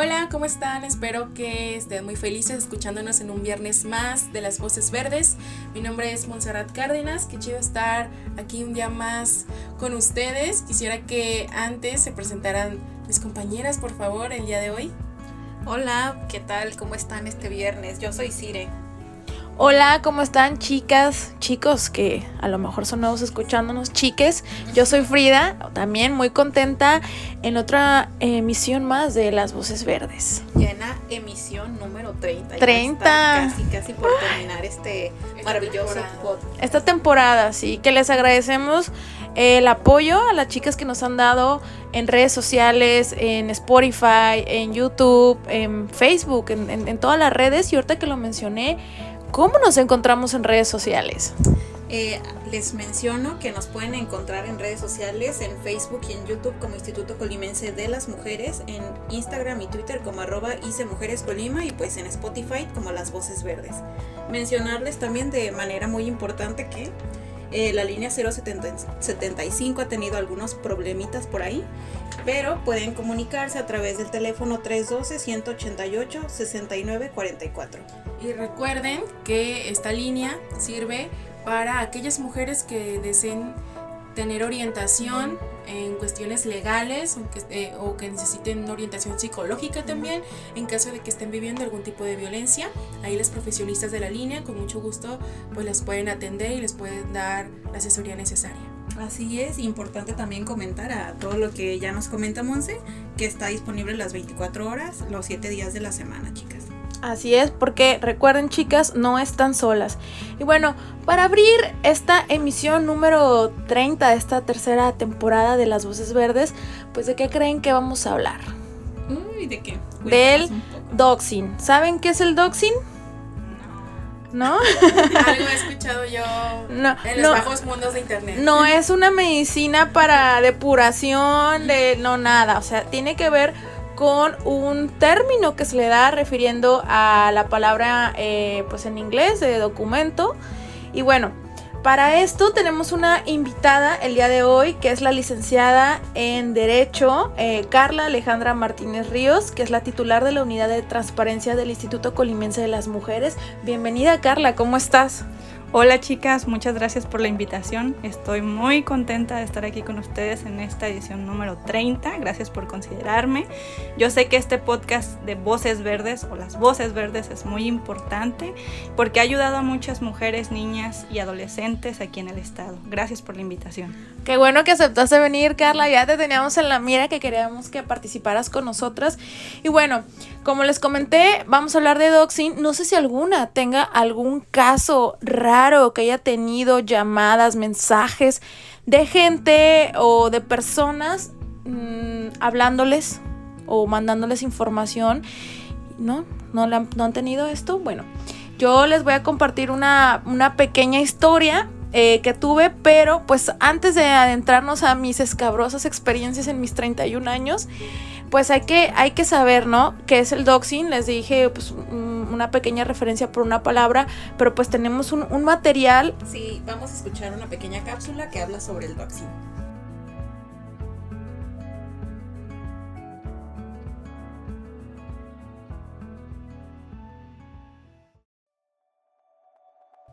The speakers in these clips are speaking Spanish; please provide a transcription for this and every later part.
Hola, ¿cómo están? Espero que estén muy felices escuchándonos en un viernes más de las Voces Verdes. Mi nombre es Montserrat Cárdenas, qué chido estar aquí un día más con ustedes. Quisiera que antes se presentaran mis compañeras, por favor, el día de hoy. Hola, ¿qué tal? ¿Cómo están este viernes? Yo soy Cire. Hola, ¿cómo están chicas, chicos que a lo mejor son nuevos escuchándonos, chiques? Yo soy Frida, también muy contenta en otra emisión más de Las Voces Verdes. Llena emisión número 30. 30. casi, casi por terminar este maravilloso podcast. Esta temporada, sí, que les agradecemos el apoyo a las chicas que nos han dado en redes sociales, en Spotify, en YouTube, en Facebook, en, en, en todas las redes y ahorita que lo mencioné, ¿Cómo nos encontramos en redes sociales? Eh, les menciono que nos pueden encontrar en redes sociales, en Facebook y en YouTube como Instituto Colimense de las Mujeres, en Instagram y Twitter como arroba ICE y pues en Spotify como Las Voces Verdes. Mencionarles también de manera muy importante que eh, la línea 075 ha tenido algunos problemitas por ahí, pero pueden comunicarse a través del teléfono 312-188-6944. Y recuerden que esta línea sirve para aquellas mujeres que deseen tener orientación en cuestiones legales o que, eh, o que necesiten orientación psicológica también en caso de que estén viviendo algún tipo de violencia. Ahí los profesionistas de la línea con mucho gusto pues las pueden atender y les pueden dar la asesoría necesaria. Así es, importante también comentar a todo lo que ya nos comenta Monse, que está disponible las 24 horas, los 7 días de la semana, chicas. Así es, porque recuerden chicas, no están solas. Y bueno, para abrir esta emisión número 30 de esta tercera temporada de Las Voces Verdes, pues de qué creen que vamos a hablar? Uy, ¿de qué? Del doxing. ¿Saben qué es el doxing? ¿No? Algo he escuchado yo no, en los no, bajos mundos de internet. No es una medicina para depuración de no nada, o sea, tiene que ver con un término que se le da refiriendo a la palabra eh, pues en inglés de documento y bueno para esto tenemos una invitada el día de hoy que es la licenciada en Derecho eh, Carla Alejandra Martínez Ríos que es la titular de la unidad de transparencia del Instituto Colimense de las Mujeres bienvenida Carla ¿cómo estás? Hola chicas, muchas gracias por la invitación. Estoy muy contenta de estar aquí con ustedes en esta edición número 30. Gracias por considerarme. Yo sé que este podcast de Voces Verdes o las Voces Verdes es muy importante porque ha ayudado a muchas mujeres, niñas y adolescentes aquí en el estado. Gracias por la invitación. Qué bueno que aceptaste venir, Carla. Ya te teníamos en la mira que queríamos que participaras con nosotras. Y bueno, como les comenté, vamos a hablar de doxing. No sé si alguna tenga algún caso raro que haya tenido llamadas, mensajes de gente o de personas mmm, hablándoles o mandándoles información. ¿No? ¿No, han, ¿No han tenido esto? Bueno, yo les voy a compartir una, una pequeña historia eh, que tuve, pero pues antes de adentrarnos a mis escabrosas experiencias en mis 31 años, pues hay que, hay que saber, ¿no? ¿Qué es el doxing? Les dije, pues, una pequeña referencia por una palabra, pero pues tenemos un, un material. Sí, vamos a escuchar una pequeña cápsula que habla sobre el doxing.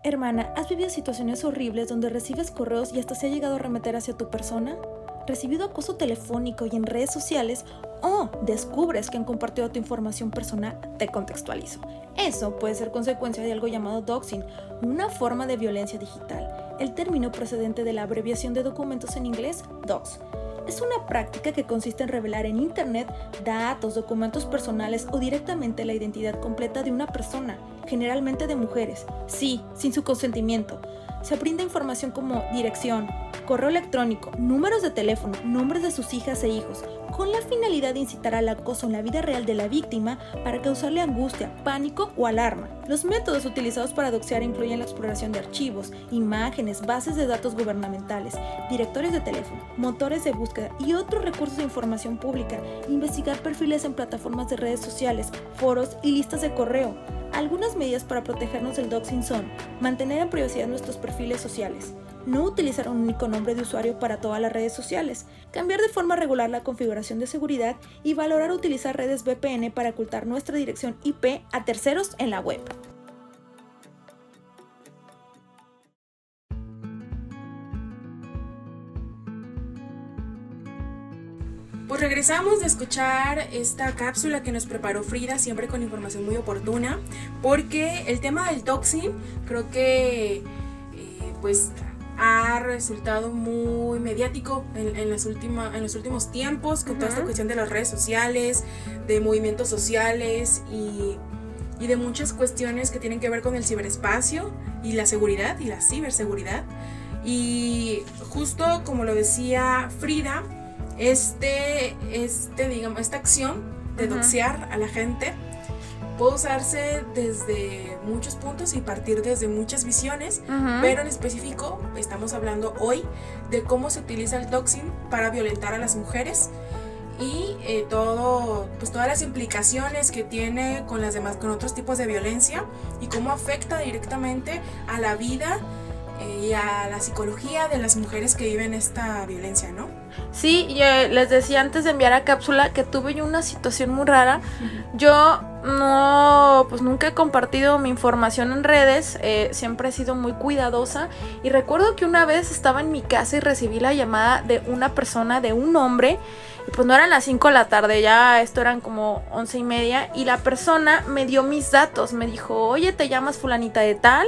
Hermana, ¿has vivido situaciones horribles donde recibes correos y hasta se ha llegado a remeter hacia tu persona? ¿Recibido acoso telefónico y en redes sociales? ¿O descubres que han compartido tu información personal? Te contextualizo. Eso puede ser consecuencia de algo llamado doxing, una forma de violencia digital. El término procedente de la abreviación de documentos en inglés, DOX. Es una práctica que consiste en revelar en Internet datos, documentos personales o directamente la identidad completa de una persona, generalmente de mujeres, sí, sin su consentimiento. se brinda información como dirección, correo electrónico, números de teléfono, nombres de sus hijas e hijos, con la finalidad de incitar al acoso en la vida real de la víctima para causarle angustia, pánico o alarma. Los métodos utilizados para doxear incluyen la exploración de archivos, imágenes, bases de datos gubernamentales, directorios de teléfono, motores de búsqueda y otros recursos de información pública, investigar perfiles en plataformas de redes sociales, foros y listas de correo. Algunas medidas para protegernos del doxing son mantener en privacidad nuestros perfiles sociales, no utilizar un único nombre de usuario para todas las redes sociales, cambiar de forma regular la configuración de seguridad y valorar utilizar redes VPN para ocultar nuestra dirección IP a terceros en la web. Pues regresamos de escuchar esta cápsula que nos preparó Frida, siempre con información muy oportuna, porque el tema del toxin creo que eh, pues ha resultado muy mediático en, las en los últimos tiempos con toda esta cuestión de las redes sociales, de movimientos sociales y, y, de muchas cuestiones que tienen que ver con el ciberespacio y la seguridad y la ciberseguridad. Y justo como lo decía Frida, este, este, digamos, esta acción de doxear a la gente puede usarse desde muchos puntos y partir desde muchas visiones, pero en específico estamos hablando hoy de cómo se utiliza el doxing para violentar a las mujeres y eh, todo, pues todas las implicaciones que tiene con las demás, con otros tipos de violencia y cómo afecta directamente a la vida eh, y a la psicología de las mujeres que viven esta violencia, ¿no? Sí, eh, les decía antes de enviar a cápsula que tuve yo una situación muy rara. Yo no, pues nunca he compartido mi información en redes, eh, siempre he sido muy cuidadosa. Y recuerdo que una vez estaba en mi casa y recibí la llamada de una persona, de un hombre, y pues no eran las 5 de la tarde, ya esto eran como once y media, y la persona me dio mis datos, me dijo, oye, te llamas fulanita de tal,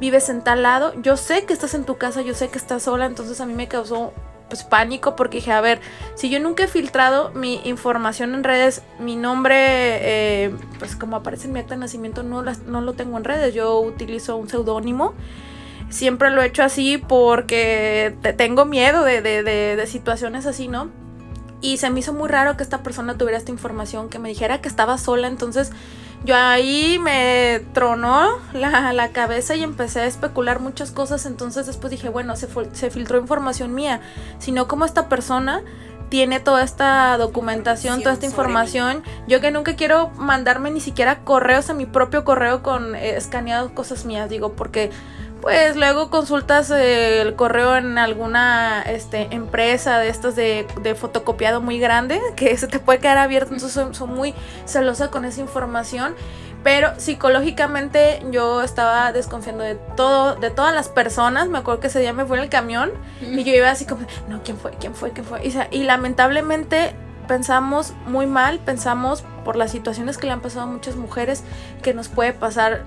vives en tal lado, yo sé que estás en tu casa, yo sé que estás sola, entonces a mí me causó pues pánico porque dije, a ver, si yo nunca he filtrado mi información en redes, mi nombre, eh, pues como aparece en mi acta de nacimiento, no, no lo tengo en redes, yo utilizo un seudónimo. Siempre lo he hecho así porque tengo miedo de, de, de situaciones así, ¿no? Y se me hizo muy raro que esta persona tuviera esta información, que me dijera que estaba sola, entonces yo ahí me tronó la, cabeza y empecé a especular muchas cosas. Entonces después dije, bueno, se, se filtró información mía, sino como esta persona tiene toda esta documentación, toda esta información. Yo que nunca quiero mandarme ni siquiera correos a mi propio correo con eh, escaneados cosas mías, digo, porque pues luego consultas eh, el correo en alguna este, empresa de estas de, fotocopiado muy grande, que se te puede quedar abierto, entonces soy, muy celosa con esa información. Pero psicológicamente yo estaba desconfiando de todo, de todas las personas. Me acuerdo que ese día me fue en el camión y yo iba así como, no, ¿quién fue? ¿Quién fue? ¿Quién fue? y lamentablemente pensamos muy mal, pensamos por las situaciones que le han pasado a muchas mujeres que nos puede pasar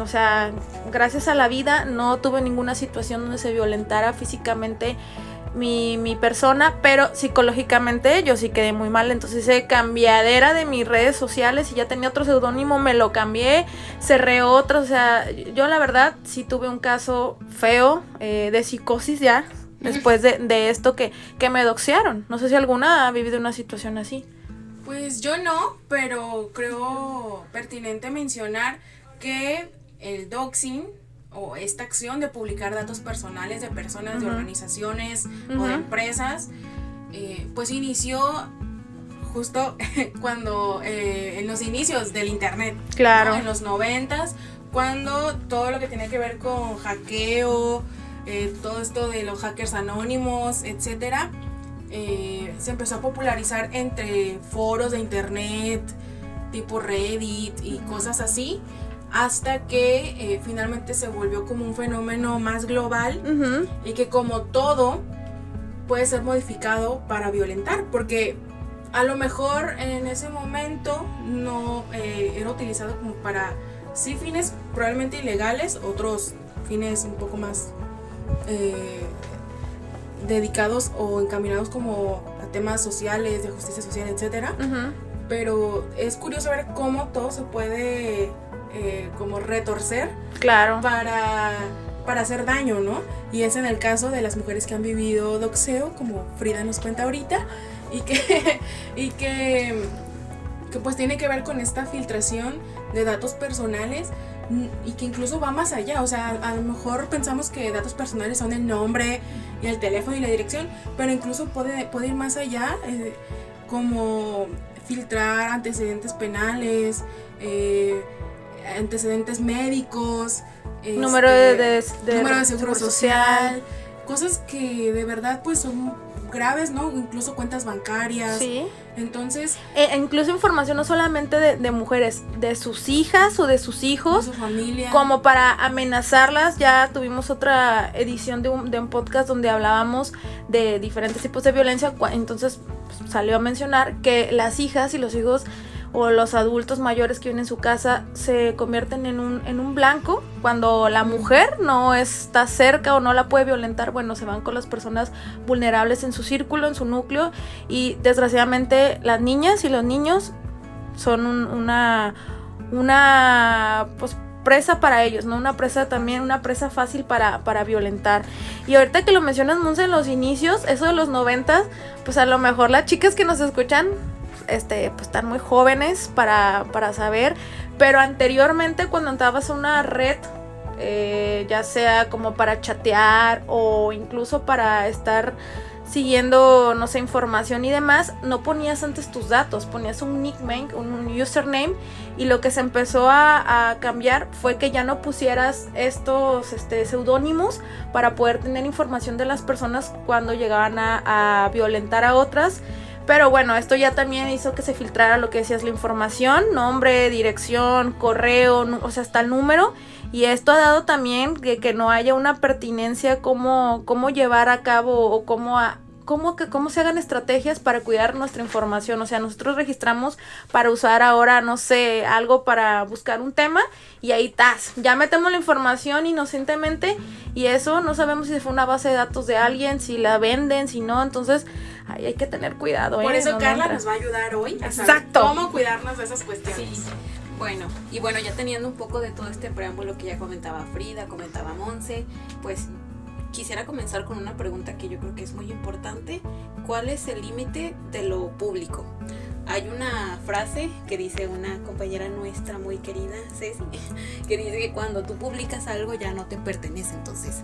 o sea, gracias a la vida no tuve ninguna situación donde se violentara físicamente mi, persona, pero psicológicamente yo sí quedé muy mal. Entonces hice cambiadera de mis redes sociales y ya tenía otro seudónimo, me lo cambié, cerré otro. O sea, yo la verdad sí tuve un caso feo eh, de psicosis ya, después de, esto que, que me doxearon. No sé si alguna ha vivido una situación así. Pues yo no, pero creo pertinente mencionar que el doxing o esta acción de publicar datos personales de personas, de organizaciones o de empresas, eh, pues inició justo cuando eh, en los inicios del internet. Claro. En los noventas, cuando todo lo que tenía que ver con hackeo, eh, todo esto de los hackers anónimos, etcétera, se empezó a popularizar entre foros de internet, tipo Reddit y cosas así hasta que eh, finalmente se volvió como un fenómeno más global y que como todo puede ser modificado para violentar, porque a lo mejor en ese momento no eh, era utilizado como para sí fines probablemente ilegales, otros fines un poco más eh, dedicados o encaminados como a temas sociales, de justicia social, etcétera. Pero es curioso ver cómo todo se puede eh, como retorcer claro. para para hacer daño, ¿no? Y es en el caso de las mujeres que han vivido doxeo, como Frida nos cuenta ahorita, y que, y que, que pues tiene que ver con esta filtración de datos personales y que incluso va más allá, o sea, a, lo mejor pensamos que datos personales son el nombre y el teléfono y la dirección, pero incluso puede, puede ir más allá, eh, como filtrar antecedentes penales, eh, antecedentes médicos, número de, este, número de seguro social, cosas que de verdad pues son graves, ¿no? Incluso cuentas bancarias. Sí. Entonces. E, e incluso información no solamente de, mujeres, de sus hijas o de sus hijos. De su familia. Como para amenazarlas. Ya tuvimos otra edición de un, de un podcast donde hablábamos de diferentes tipos de violencia. Entonces pues, salió a mencionar que las hijas y los hijos o los adultos mayores que viven en su casa se convierten en un, en un blanco. Cuando la mujer no está cerca o no la puede violentar, bueno, se van con las personas vulnerables en su círculo, en su núcleo. Y desgraciadamente las niñas y los niños son una, una pues, presa para ellos, ¿no? Una presa también, una presa fácil para, para violentar. Y ahorita que lo mencionas, Monse, en los inicios, eso de los noventas, pues a lo mejor las chicas que nos escuchan este, pues están muy jóvenes para, saber, pero anteriormente cuando entrabas a una red, eh, ya sea como para chatear o incluso para estar siguiendo, no sé, información y demás, no ponías antes tus datos, ponías un nickname, un username y lo que se empezó a, cambiar fue que ya no pusieras estos este, seudónimos para poder tener información de las personas cuando llegaban a violentar a otras pero bueno, esto ya también hizo que se filtrara lo que decías, la información, nombre, dirección, correo, o sea, hasta el número. Y esto ha dado también que, que no haya una pertinencia cómo, cómo llevar a cabo o cómo cómo, que, cómo se hagan estrategias para cuidar nuestra información. O sea, nosotros registramos para usar ahora, no sé, algo para buscar un tema y ahí estás. Ya metemos la información inocentemente y eso no sabemos si fue una base de datos de alguien, si la venden, si no. Entonces, ahí hay que tener cuidado. Por ¿eh? eso Carla nos va a ayudar hoy a Exacto. cómo cuidarnos de esas cuestiones. Bueno, y bueno, ya teniendo un poco de todo este preámbulo que ya comentaba Frida, comentaba Monse, pues quisiera comenzar con una pregunta que yo creo que es muy importante. ¿Cuál es el límite de lo público? Hay una frase que dice una compañera nuestra muy querida, Ceci, que dice que cuando tú publicas algo ya no te pertenece. Entonces,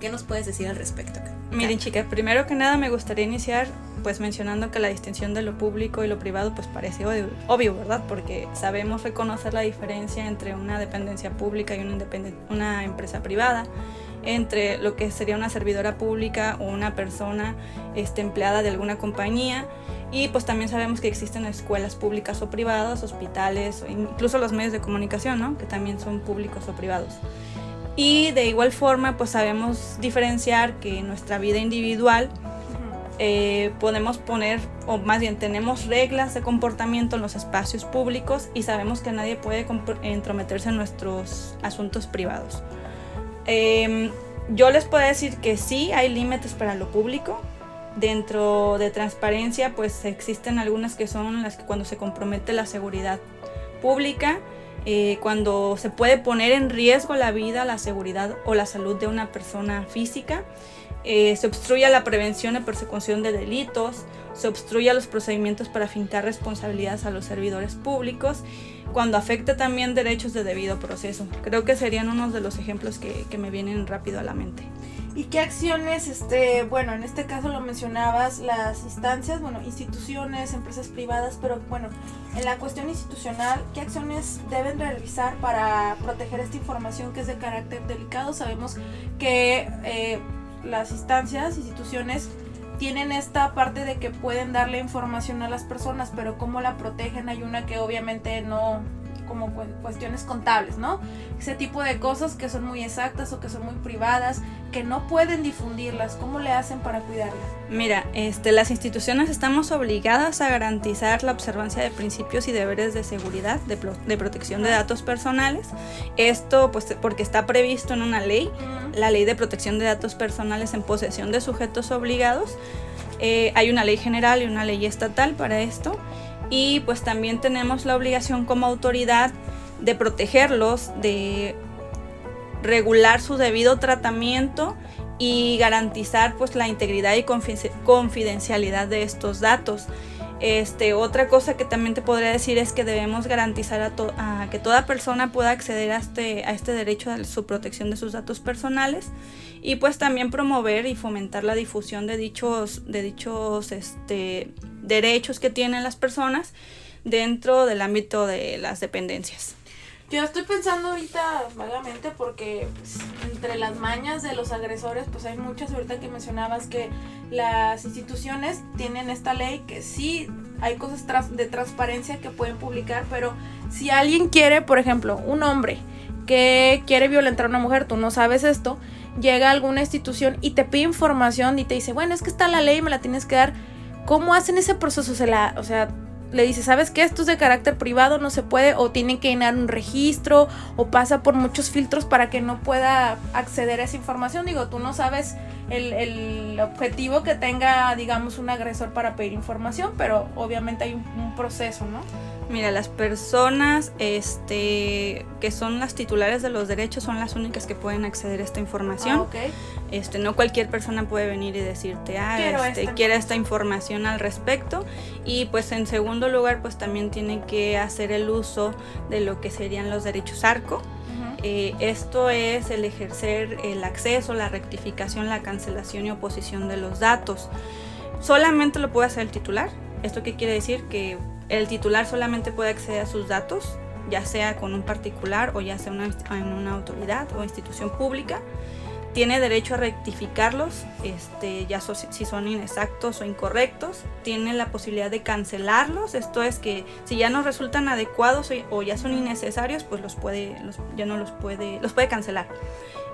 ¿qué nos puedes decir al respecto? Miren, chicas, primero que nada me gustaría iniciar pues mencionando que la distinción de lo público y lo privado pues parece obvio, ¿verdad? Porque sabemos reconocer la diferencia entre una dependencia pública y una, una empresa privada entre lo que sería una servidora pública o una persona este, empleada de alguna compañía. Y pues también sabemos que existen escuelas públicas o privadas, hospitales, incluso los medios de comunicación, ¿no? que también son públicos o privados. Y de igual forma, pues sabemos diferenciar que en nuestra vida individual eh, podemos poner, o más bien tenemos reglas de comportamiento en los espacios públicos y sabemos que nadie puede entrometerse en nuestros asuntos privados. Em, yo les puedo decir que sí hay límites para lo público. Dentro de transparencia, pues existen algunas que son las que cuando se compromete la seguridad pública, eh, cuando se puede poner en riesgo la vida, la seguridad o la salud de una persona física, eh, se obstruye la prevención y persecución de delitos, se obstruye los procedimientos para fincar responsabilidades a los servidores públicos cuando afecta también derechos de debido proceso. Creo que serían unos de los ejemplos que, me vienen rápido a la mente. ¿Y qué acciones, este, bueno, en este caso lo mencionabas, las instancias, bueno, instituciones, empresas privadas, pero bueno, en la cuestión institucional, ¿qué acciones deben realizar para proteger esta información que es de carácter delicado? Sabemos que eh, las instancias, instituciones, tienen esta parte de que pueden darle información a las personas, pero cómo la protegen hay una que obviamente no, como cuestiones contables, ¿no? Ese tipo de cosas que son muy exactas o que son muy privadas, que no pueden difundirlas, ¿cómo le hacen para cuidarlas? Mira, este, las instituciones estamos obligadas a garantizar la observancia de principios y deberes de seguridad, de, de protección de datos personales. Esto, pues, porque está previsto en una ley, la ley de protección de datos personales en posesión de sujetos obligados. Eh, hay una ley general y una ley estatal para esto y pues también tenemos la obligación como autoridad de protegerlos, de regular su debido tratamiento y garantizar pues la integridad y confidencialidad de estos datos. Este, otra cosa que también te podría decir es que debemos garantizar a, que toda persona pueda acceder a este, a este derecho a su protección de sus datos personales y pues también promover y fomentar la difusión de dichos, de dichos este, derechos que tienen las personas dentro del ámbito de las dependencias. Yo estoy pensando ahorita vagamente porque pues, entre las mañas de los agresores, pues hay muchas, ahorita que mencionabas que las instituciones tienen esta ley que sí hay cosas de transparencia que pueden publicar, pero si alguien quiere, por ejemplo, un hombre que quiere violentar a una mujer, tú no sabes esto, llega a alguna institución y te pide información y te dice, bueno, es que está la ley, me la tienes que dar. ¿Cómo hacen ese proceso? Se la, o sea, le dice, ¿sabes qué? Esto es de carácter privado, no se puede, o tienen que llenar un registro, o pasa por muchos filtros para que no pueda acceder a esa información. Digo, tú no sabes el, el objetivo que tenga, digamos, un agresor para pedir información, pero obviamente hay un proceso, ¿no? Mira, las personas este, que son las titulares de los derechos son las únicas que pueden acceder a esta información. Ah, este, no cualquier persona puede venir y decirte, ah, quiero, este, esta, quiero esta información al respecto. Y pues en segundo lugar, pues también tiene que hacer el uso de lo que serían los derechos ARCO. Eh, esto es el ejercer el acceso, la rectificación, la cancelación y oposición de los datos. Solamente lo puede hacer el titular. ¿Esto qué quiere decir? Que el titular solamente puede acceder a sus datos, ya sea con un particular o ya sea en una autoridad o institución pública. Tiene derecho a rectificarlos, este, ya si son inexactos o incorrectos. Tiene la posibilidad de cancelarlos, esto es que si ya no resultan adecuados o ya son innecesarios, pues los puede, ya no los puede, los puede cancelar.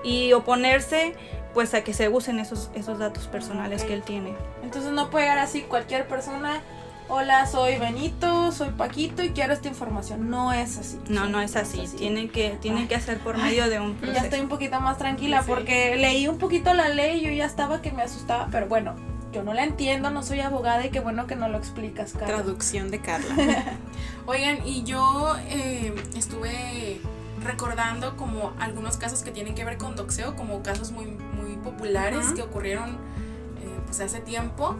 Y oponerse pues a que se usen esos, esos datos personales que él tiene. Entonces no puede llegar así cualquier persona hola, soy Benito, soy Paquito y quiero esta información. No es así. No, no es así. Tienen que, tienen que hacer por medio de un proceso. Ya estoy un poquito más tranquila porque leí un poquito la ley y yo ya estaba que me asustaba, pero bueno, yo no la entiendo, no soy abogada y qué bueno que no lo explicas, Carla. Traducción de Carla. Oigan, y yo eh, estuve recordando como algunos casos que tienen que ver con doxeo, como casos muy, muy populares que ocurrieron eh, pues hace tiempo.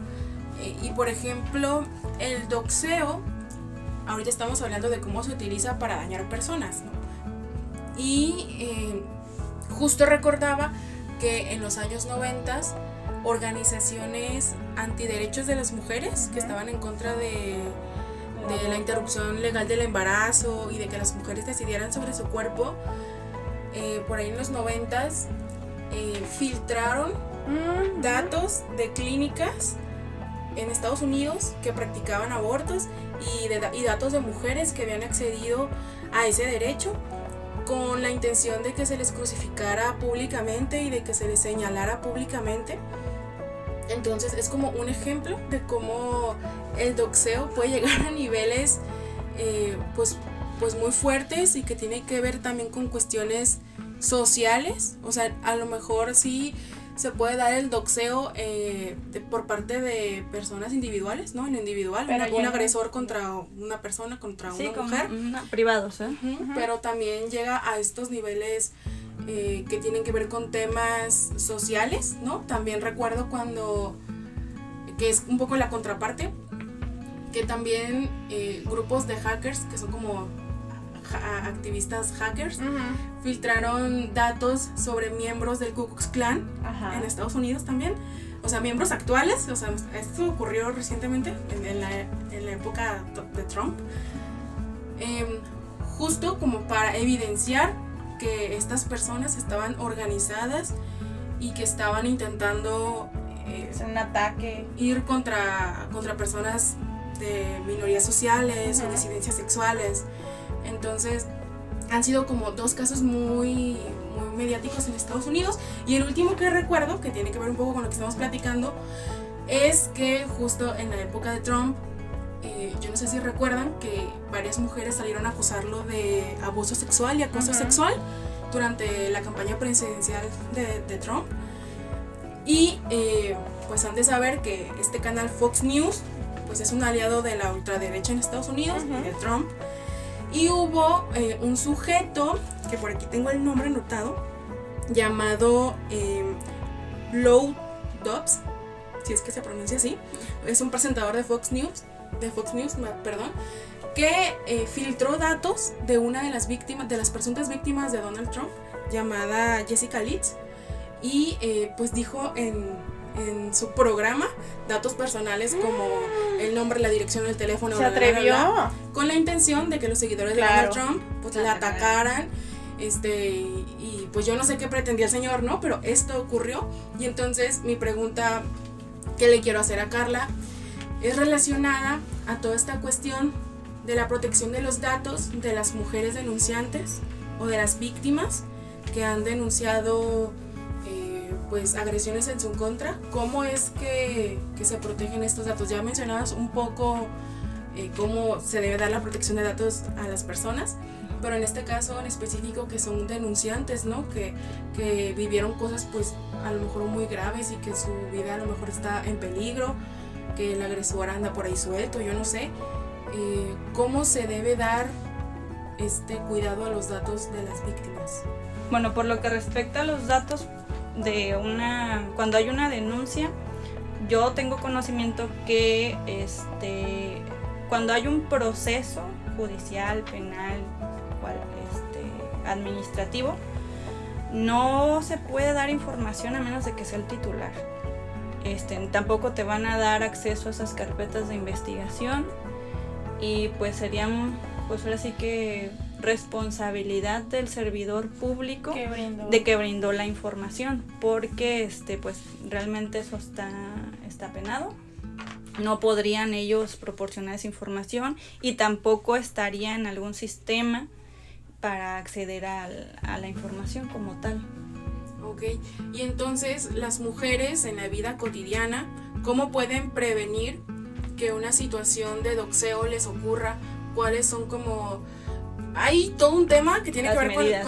Eh, y por ejemplo, el doxeo, ahorita estamos hablando de cómo se utiliza para dañar personas, ¿no? Y eh, justo recordaba que en los años 90 organizaciones antiderechos de las mujeres que estaban en contra de, de, la interrupción legal del embarazo y de que las mujeres decidieran sobre su cuerpo, eh, por ahí en los 90 filtraron datos de clínicas en Estados Unidos que practicaban abortos y, y datos de mujeres que habían accedido a ese derecho con la intención de que se les crucificara públicamente y de que se les señalara públicamente. Entonces es como un ejemplo de cómo el doxeo puede llegar a niveles eh, pues, pues muy fuertes y que tiene que ver también con cuestiones sociales. O sea, a lo mejor sí se puede dar el doxeo eh, por parte de personas individuales, ¿no? En individual, un agresor contra una persona, contra una mujer. privados, ¿eh? Pero también llega a estos niveles eh, que tienen que ver con temas sociales, ¿no? También recuerdo cuando, que es un poco la contraparte, que también eh, grupos de hackers, que son como activistas hackers filtraron datos sobre miembros del Ku Klux Klan en Estados Unidos también. O sea, miembros actuales. O sea, esto ocurrió recientemente en, la, en la, época de Trump. Em, justo como para evidenciar que estas personas estaban organizadas y que estaban intentando eh, un ataque ir contra, contra personas de minorías sociales o disidencias sexuales. Entonces, han sido como dos casos muy, muy mediáticos en Estados Unidos. Y el último que recuerdo, que tiene que ver un poco con lo que estamos platicando, es que justo en la época de Trump, eh, yo no sé si recuerdan que varias mujeres salieron a acusarlo de abuso sexual y acoso sexual durante la campaña presidencial de, Trump. Y eh, pues han de saber que este canal Fox News pues es un aliado de la ultraderecha en Estados Unidos, de Trump. Y hubo eh, un sujeto, que por aquí tengo el nombre anotado, llamado eh, Dobbs, si es que se pronuncia así. Es un presentador de Fox News, de Fox News, perdón, que eh, filtró datos de una de las víctimas, de las presuntas víctimas de Donald Trump, llamada Jessica Litz, y eh, pues dijo en, en, su programa datos personales como el nombre, la dirección, el teléfono, se atrevió con la intención de que los seguidores de Donald Trump pues la atacaran. Este, y pues yo no sé qué pretendía el señor, ¿no? Pero esto ocurrió. Y entonces mi pregunta que le quiero hacer a Carla es relacionada a toda esta cuestión de la protección de los datos de las mujeres denunciantes o de las víctimas que han denunciado pues agresiones en su contra. ¿Cómo es que, se protegen estos datos? Ya mencionabas un poco eh, cómo se debe dar la protección de datos a las personas, pero en este caso en específico que son denunciantes, ¿no? Que, que vivieron cosas pues a lo mejor muy graves y que su vida a lo mejor está en peligro, que el agresor anda por ahí suelto, yo no sé. Eh, cómo se debe dar este cuidado a los datos de las víctimas. Bueno, por lo que respecta a los datos de una, cuando hay una denuncia, yo tengo conocimiento que este, cuando hay un proceso judicial, penal, este, administrativo, no se puede dar información a menos de que sea el titular. Este, tampoco te van a dar acceso a esas carpetas de investigación y pues serían pues ahora sí que responsabilidad del servidor público de que brindó la información porque este pues realmente eso está está penado. No podrían ellos proporcionar esa información y tampoco estaría en algún sistema para acceder a la información como tal. Ok, y entonces las mujeres en la vida cotidiana, ¿cómo pueden prevenir que una situación de doxeo les ocurra, cuáles son como... Hay todo un tema que tiene que ver con, la,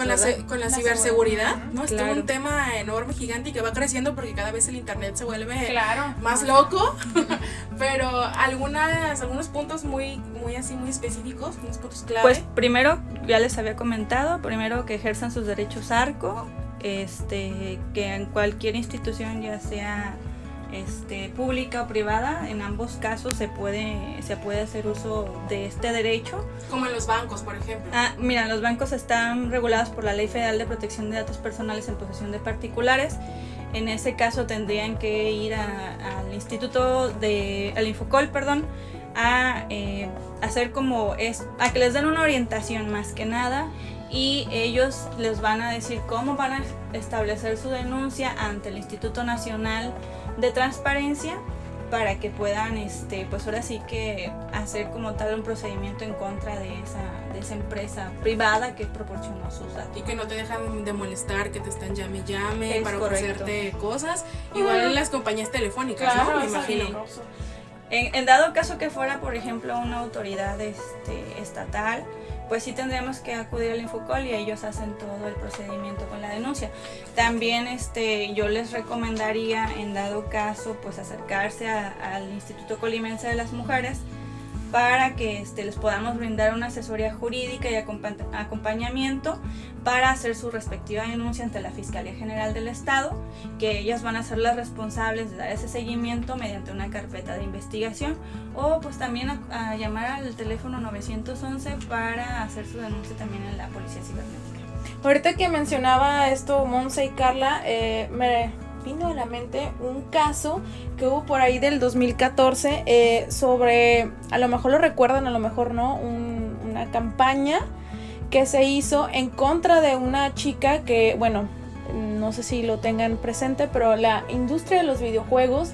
con, la, ciberseguridad, ¿no? Es todo un tema enorme, gigante y que va creciendo porque cada vez el internet se vuelve más loco, pero algunas, algunos puntos muy, muy así, muy específicos, unos puntos clave. Pues primero, ya les había comentado, primero que ejerzan sus derechos ARCO, este, que en cualquier institución, ya sea este, pública o privada, en ambos casos se puede, se puede hacer uso de este derecho. Como en los bancos, por ejemplo. Ah, mira, los bancos están regulados por la Ley Federal de Protección de Datos Personales en posesión de particulares. En ese caso tendrían que ir al instituto de, al Infocol, perdón, a eh, hacer como es, a que les den una orientación más que nada y ellos les van a decir cómo van a establecer su denuncia ante el Instituto Nacional de transparencia para que puedan, este, pues ahora sí que hacer como tal un procedimiento en contra de esa, de esa empresa privada que proporcionó sus datos. Y que no te dejan de molestar, que te están llame llame para ofrecerte cosas. Igual en las compañías telefónicas, ¿no? Me imagino. En, en, dado caso que fuera, por ejemplo, una autoridad este, estatal, pues sí tendríamos que acudir al Infocol y ellos hacen todo el procedimiento con la denuncia. También este, yo les recomendaría, en dado caso, pues acercarse al Instituto Colimense de las Mujeres para que este, les podamos brindar una asesoría jurídica y acompañamiento para hacer su respectiva denuncia ante la Fiscalía General del Estado, que ellas van a ser las responsables de dar ese seguimiento mediante una carpeta de investigación o pues también a, llamar al teléfono 911 para hacer su denuncia también en la Policía Cibernética. Ahorita que mencionaba esto Monse y Carla, eh, me vino a la mente un caso que hubo por ahí del 2014 eh, sobre, a lo mejor lo recuerdan, a lo mejor no, una campaña que se hizo en contra de una chica que, bueno, no sé si lo tengan presente, pero la industria de los videojuegos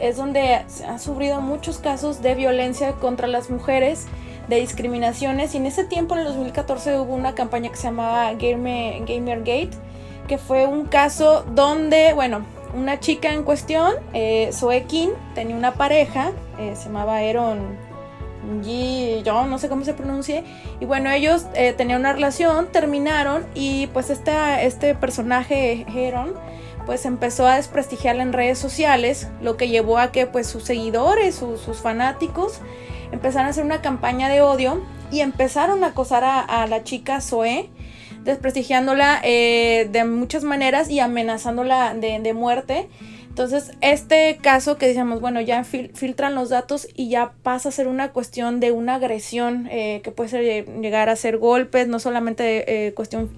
es donde ha sufrido muchos casos de violencia contra las mujeres, de discriminaciones, y en ese tiempo, en el 2014, hubo una campaña que se llamaba Gamer, Gamergate, que fue un caso donde, bueno, una chica en cuestión, eh, Zoe King, tenía una pareja, eh, se llamaba Aaron G, yo no sé cómo se pronuncie, y bueno, ellos eh, tenían una relación, terminaron, y pues esta, este personaje, Aaron, pues empezó a desprestigiarla en redes sociales, lo que llevó a que pues sus seguidores, sus fanáticos, empezaron a hacer una campaña de odio y empezaron a acosar a, a la chica Zoe desprestigiándola eh, de muchas maneras y amenazándola de, de muerte. Entonces, este caso que decíamos, bueno, ya filtran los datos y ya pasa a ser una cuestión de una agresión eh, que puede eh, llegar a ser golpes, no solamente eh, cuestión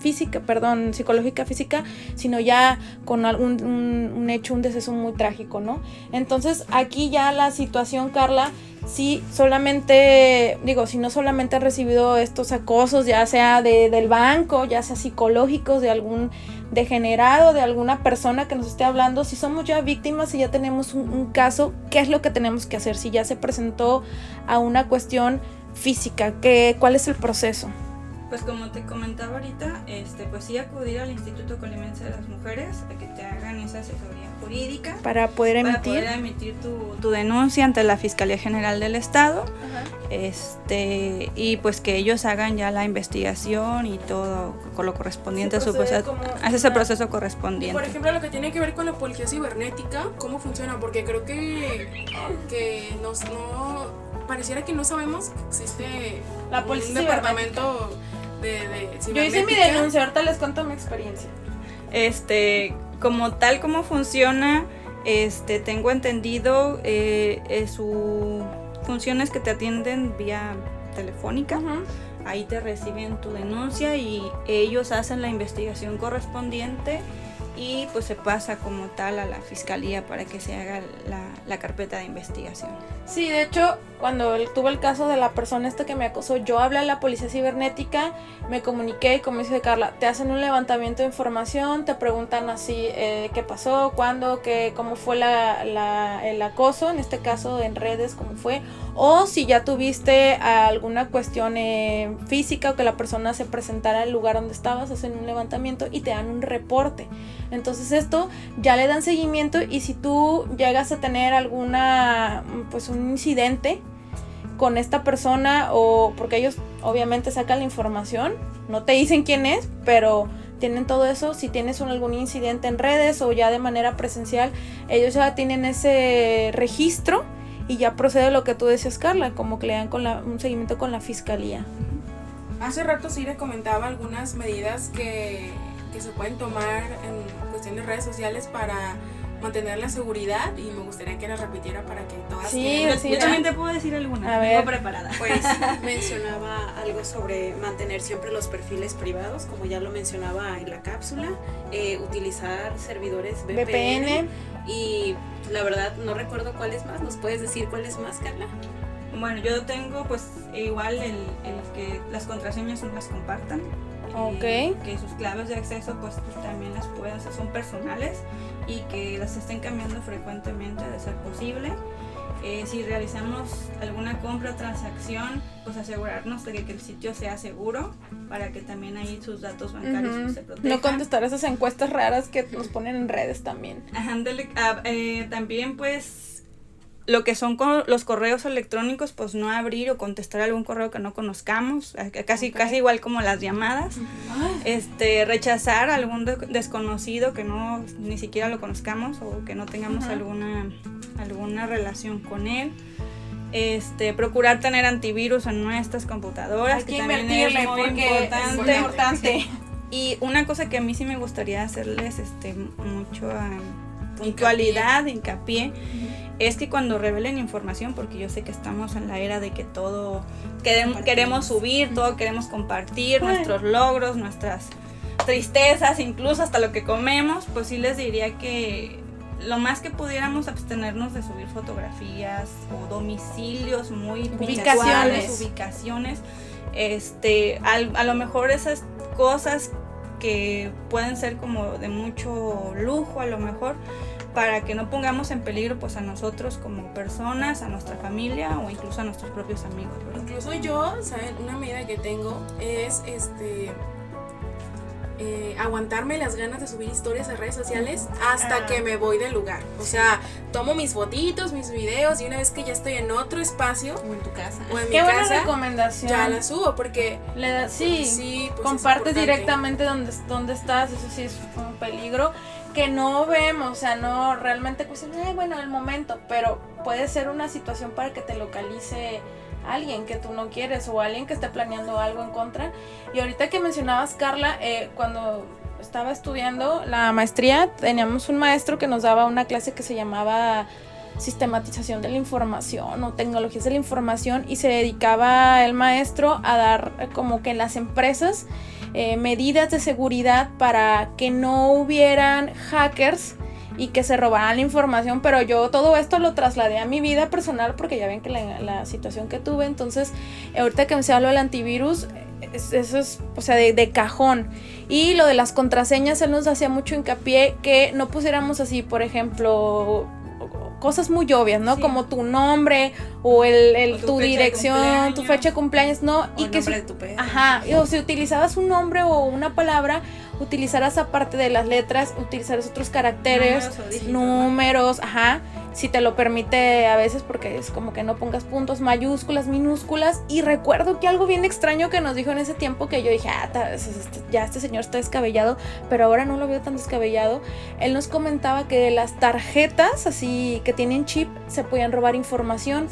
física, perdón, psicológica, física, sino ya con algún un, hecho, un deceso muy trágico, ¿no? Entonces, aquí ya la situación, Carla, si solamente, digo, si no solamente ha recibido estos acosos, ya sea de, del banco, ya sea psicológicos, de algún degenerado de alguna persona que nos esté hablando, si somos ya víctimas y ya tenemos un, caso, ¿qué es lo que tenemos que hacer? Si ya se presentó a una cuestión física, ¿qué, ¿cuál es el proceso? Pues como te comentaba ahorita, este, pues sí acudir al Instituto Colimense de las Mujeres a que te hagan esa asesoría jurídica. Para poder emitir. Para poder emitir tu, tu denuncia ante la Fiscalía General del Estado. Este, y pues que ellos hagan ya la investigación y todo con lo correspondiente a su proceso. Hace ese proceso correspondiente. Por ejemplo, lo que tiene que ver con la policía cibernética, ¿cómo funciona? Porque creo que, que nos, no, pareciera que no sabemos que existe la policía un departamento yo hice mi denuncia, ahorita les cuento mi experiencia. Este, como tal, cómo funciona, este, tengo entendido, eh, su función es que te atienden vía telefónica. Ahí te reciben tu denuncia y ellos hacen la investigación correspondiente y pues se pasa como tal a la fiscalía para que se haga la, carpeta de investigación. Sí, de hecho, cuando tuve el caso de la persona esta que me acosó, yo hablé a la policía cibernética, me comuniqué, como dice Carla, te hacen un levantamiento de información, te preguntan así eh, qué pasó, cuándo, qué, cómo fue el acoso, en este caso en redes, cómo fue, o si ya tuviste alguna cuestión eh, física o que la persona se presentara al lugar donde estabas, hacen un levantamiento y te dan un reporte. Entonces esto ya le dan seguimiento y si tú llegas a tener alguna, pues un incidente con esta persona o porque ellos obviamente sacan la información, no te dicen quién es, pero tienen todo eso, si tienes algún incidente en redes o ya de manera presencial, ellos ya tienen ese registro y ya procede lo que tú decías, Carla, como que le dan con un seguimiento con la fiscalía. Hace rato sí le comentaba algunas medidas que que se pueden tomar en cuestión de redes sociales para mantener la seguridad y me gustaría que la repitiera para que todas sí, sí, yo también te puedo decir alguna a ver. preparada. Pues mencionaba algo sobre mantener siempre los perfiles privados como ya lo mencionaba en la cápsula eh, utilizar servidores VPN, y la verdad no recuerdo cuáles más. Nos puedes decir cuáles más Carla bueno yo tengo pues igual el, el que las contraseñas no las compartan. Que sus claves de acceso pues, pues, también las hacer, son personales y que las estén cambiando frecuentemente de ser posible. Eh, si realizamos alguna compra o transacción, pues asegurarnos de que, el sitio sea seguro para que también ahí sus datos bancarios pues, se protejan. No contestar esas encuestas raras que nos ponen en redes también. Ah, eh, también pues lo que son los correos electrónicos, pues no abrir o contestar algún correo que no conozcamos, casi, casi igual como las llamadas. Este, rechazar algún desconocido que no ni siquiera lo conozcamos o que no tengamos alguna, alguna relación con él. Este, procurar tener antivirus en nuestras computadoras, que, también es muy importante. Y una cosa que a mí sí me gustaría hacerles este, mucho uh, puntualidad, hincapié es que cuando revelen información, porque yo sé que estamos en la era de que todo queremos, queremos subir, todo queremos compartir, nuestros logros, nuestras tristezas, incluso hasta lo que comemos, pues sí les diría que lo más que pudiéramos abstenernos de subir fotografías o domicilios muy ubicaciones, ubicaciones, este, a lo mejor esas cosas que pueden ser como de mucho lujo, a lo mejor para que no pongamos en peligro pues a nosotros como personas, a nuestra familia o incluso a nuestros propios amigos. Incluso yo, ¿saben? Una medida que tengo es este eh, aguantarme las ganas de subir historias a redes sociales hasta ah. que me voy del lugar. O sea, tomo mis fotitos, mis videos y una vez que ya estoy en otro espacio o en tu casa o en Qué mi buena casa, recomendación. ya la subo porque le da, sí, sí pues compartes directamente donde, donde estás, eso sí es un peligro que no vemos, o sea, no realmente pues, bueno, el momento, pero puede ser una situación para que te localice alguien que tú no quieres o alguien que esté planeando algo en contra. Y ahorita que mencionabas, Carla, eh, cuando estaba estudiando la maestría, teníamos un maestro que nos daba una clase que se llamaba sistematización de la información o tecnologías de la información y se dedicaba el maestro a dar eh, como que en las empresas eh, medidas de seguridad para que no hubieran hackers y que se robaran la información, pero yo todo esto lo trasladé a mi vida personal porque ya ven que la, situación que tuve, entonces ahorita que me se habla del antivirus, eso es, o sea, de, de, cajón. Y lo de las contraseñas, él nos hacía mucho hincapié que no pusiéramos así, por ejemplo, cosas muy obvias, ¿no? Como tu nombre o el, tu, dirección, tu fecha de cumpleaños, ¿no? y que si, ajá, o si utilizabas un nombre o una palabra, utilizarás aparte de las letras, utilizarás otros caracteres, números, ajá si te lo permite a veces porque es como que no pongas puntos mayúsculas, minúsculas. Y recuerdo que algo bien extraño que nos dijo en ese tiempo que yo dije, ah, ya este señor está descabellado, pero ahora no lo veo tan descabellado. Él nos comentaba que las tarjetas así que tienen chip se podían robar información.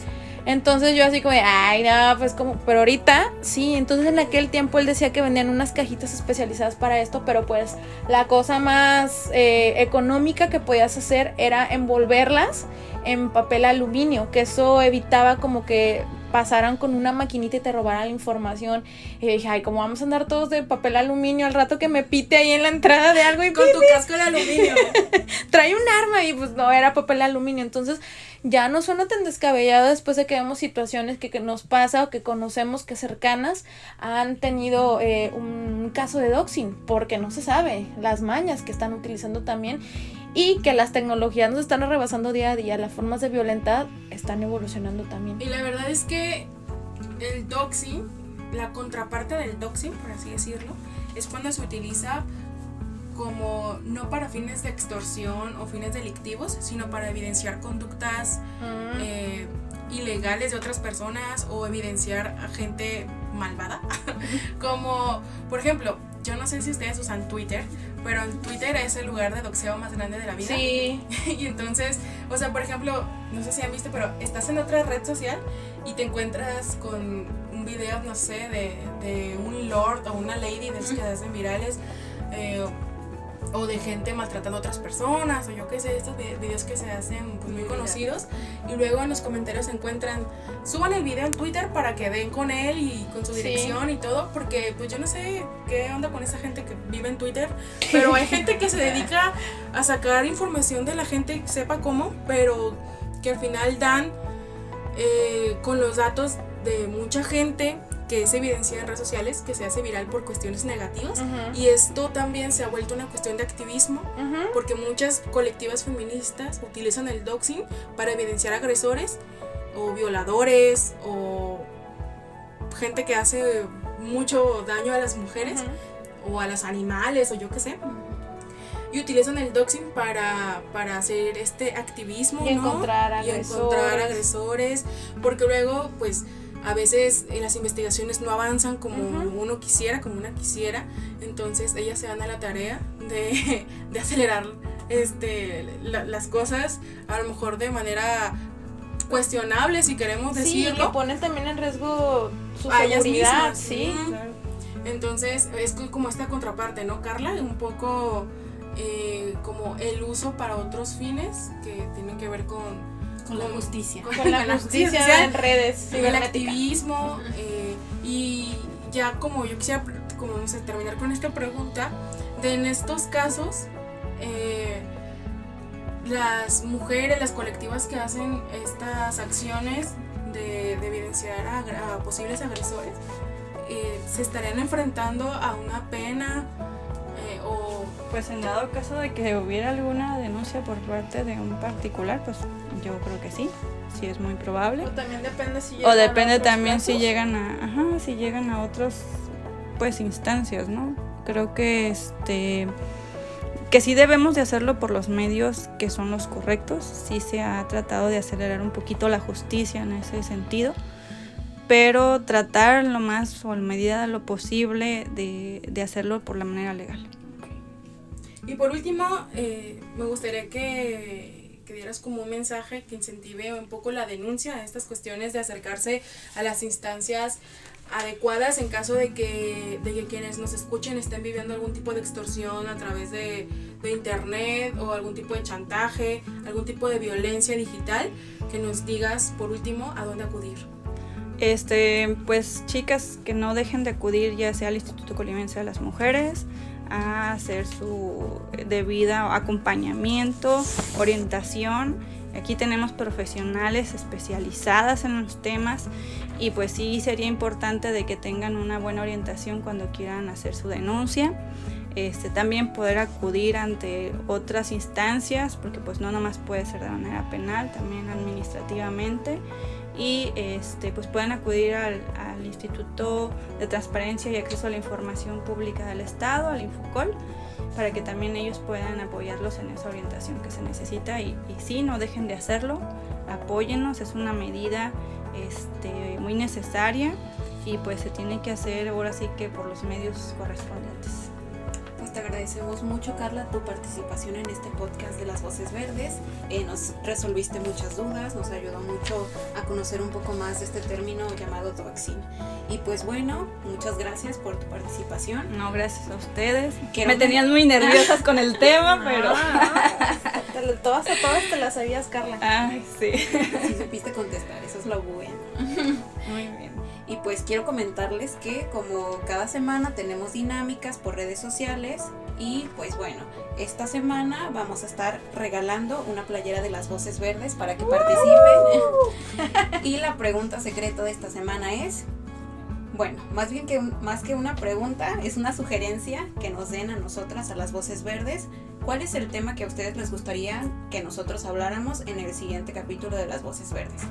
Entonces yo así como, ay, no, pues como, pero ahorita sí, entonces en aquel tiempo él decía que vendían unas cajitas especializadas para esto, pero pues la cosa más eh, económica que podías hacer era envolverlas en papel aluminio, que eso evitaba como que pasaran con una maquinita y te robaran la información. Y dije, ay, como vamos a andar todos de papel aluminio al rato que me pite ahí en la entrada de algo y con tu casco de aluminio. Trae un arma y pues no, era papel aluminio. Entonces ya no suena tan descabellado después de que vemos situaciones que, nos pasa o que conocemos que cercanas han tenido eh, un caso de doxing, porque no se sabe las mañas que están utilizando también y que las tecnologías nos están rebasando día a día, las formas de violentar están evolucionando también. Y la verdad es que el doxing, la contraparte del doxing, por así decirlo, es cuando se utiliza como no para fines de extorsión o fines delictivos, sino para evidenciar conductas mm. eh, ilegales de otras personas o evidenciar a gente malvada. como, por ejemplo, yo no sé si ustedes usan Twitter, pero Twitter es el lugar de doxeo más grande de la vida. Sí. y entonces, o sea, por ejemplo, no sé si han visto, pero estás en otra red social y te encuentras con un video, no sé, de, de un lord o una lady de esos que hacen virales. Eh, o de gente maltratando a otras personas, o yo qué sé, estos videos que se hacen pues, muy conocidos, y luego en los comentarios se encuentran, suban el video en Twitter para que den con él y con su dirección y todo, porque pues yo no sé qué onda con esa gente que vive en Twitter, pero hay gente que se dedica a sacar información de la gente, sepa cómo, pero que al final dan eh, con los datos de mucha gente que se evidencia en redes sociales, que se hace viral por cuestiones negativas. Y esto también se ha vuelto una cuestión de activismo, porque muchas colectivas feministas utilizan el doxing para evidenciar agresores o violadores o gente que hace mucho daño a las mujeres o a los animales o yo qué sé. Y utilizan el doxing para, para hacer este activismo, y encontrar agresores. Y encontrar agresores, porque luego, pues, a veces eh, las investigaciones no avanzan como uno quisiera, como una quisiera, entonces ellas se dan a la tarea de, de acelerar este, las cosas, a lo mejor de manera cuestionable, si queremos decirlo. Sí, que ponen también en riesgo su seguridad, sí. Entonces es como esta contraparte, ¿no, Carla? Un poco eh, como el uso para otros fines que tienen que ver con con, la justicia. Con, la, justicia, en redes. El activismo. Eh, y ya como yo quisiera, como no sé, terminar con esta pregunta, de en estos casos, eh, las mujeres, las colectivas que hacen estas acciones de, evidenciar a, posibles agresores, eh, se estarían enfrentando a una pena o... Pues en dado caso de que hubiera alguna denuncia por parte de un particular, pues yo creo que sí, sí es muy probable. O también depende si llegan O depende también si llegan a, ajá, si llegan a otros pues instancias, ¿no? Creo que este que sí debemos de hacerlo por los medios que son los correctos. Sí se ha tratado de acelerar un poquito la justicia en ese sentido, pero tratar lo más o en medida de lo posible de, de hacerlo por la manera legal. Y por último, eh, me gustaría que que dieras como un mensaje que incentive un poco la denuncia a estas cuestiones de acercarse a las instancias adecuadas en caso de que, de que quienes nos escuchen estén viviendo algún tipo de extorsión a través de, de internet o algún tipo de chantaje, algún tipo de violencia digital, que nos digas por último a dónde acudir. Este, pues chicas que no dejen de acudir ya sea al Instituto Colimense de las Mujeres a hacer su debida acompañamiento, orientación. Aquí tenemos profesionales especializadas en los temas y pues sí sería importante de que tengan una buena orientación cuando quieran hacer su denuncia. Este, también poder acudir ante otras instancias, porque pues no nomás puede ser de manera penal, también administrativamente y este, pues pueden acudir al, al, Instituto de Transparencia y Acceso a la Información Pública del Estado, al Infocol, para que también ellos puedan apoyarlos en esa orientación que se necesita y, y sí, no dejen de hacerlo, apóyennos, es una medida este, muy necesaria y pues se tiene que hacer ahora sí que por los medios correspondientes te agradecemos mucho, Carla, tu participación en este podcast de las Voces Verdes. Eh, nos resolviste muchas dudas, nos ayudó mucho a conocer un poco más de este término llamado doxing. Y pues bueno, muchas gracias por tu participación. No, gracias a ustedes. Me tenían muy nerviosas con el tema, pero... todas, todas te las sabías, Carla. Ay, sí. Sí supiste contestar, eso es lo bueno. Muy bien. Y pues quiero comentarles que como cada semana tenemos dinámicas por redes sociales y pues bueno, esta semana vamos a estar regalando una playera de las voces verdes para que participen. y la pregunta secreta de esta semana es, bueno, más bien que más que una pregunta, es una sugerencia que nos den a nosotras, a las voces verdes, cuál es el tema que a ustedes les gustaría que nosotros habláramos en el siguiente capítulo de las voces verdes.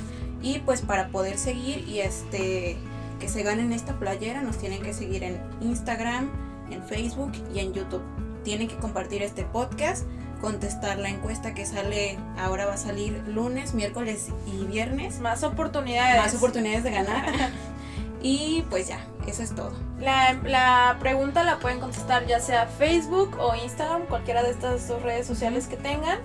Y pues para poder seguir y este que se ganen esta playera nos tienen que seguir en Instagram, en Facebook y en YouTube. Tienen que compartir este podcast, contestar la encuesta que sale, ahora va a salir lunes, miércoles y viernes. Más oportunidades. Más oportunidades de ganar. y pues ya, eso es todo. La, la, pregunta la pueden contestar ya sea Facebook o Instagram, cualquiera de estas dos redes sociales que tengan,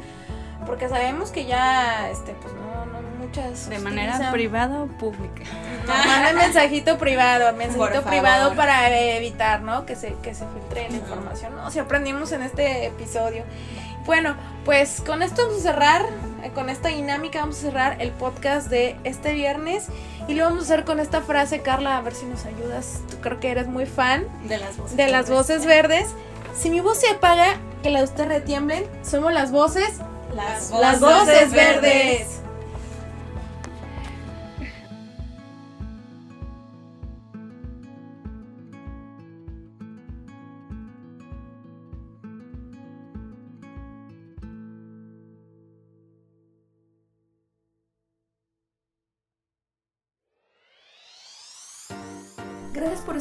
porque sabemos que ya, este, pues no, no muchas. De manera privada o pública. No, manda mensajito privado, mensajito privado para evitar, ¿no? Que se, que se filtre la información. ¿no? Si aprendimos en este episodio. Bueno, pues con esto vamos a cerrar, eh, con esta dinámica vamos a cerrar el podcast de este viernes y lo vamos a hacer con esta frase, Carla, a ver si nos ayudas. Tú creo que eres muy fan de las voces, de verdes. Las voces verdes. Si mi voz se apaga, que la de usted retiemblen, somos las voces. Las, las voces, verdes. verdes.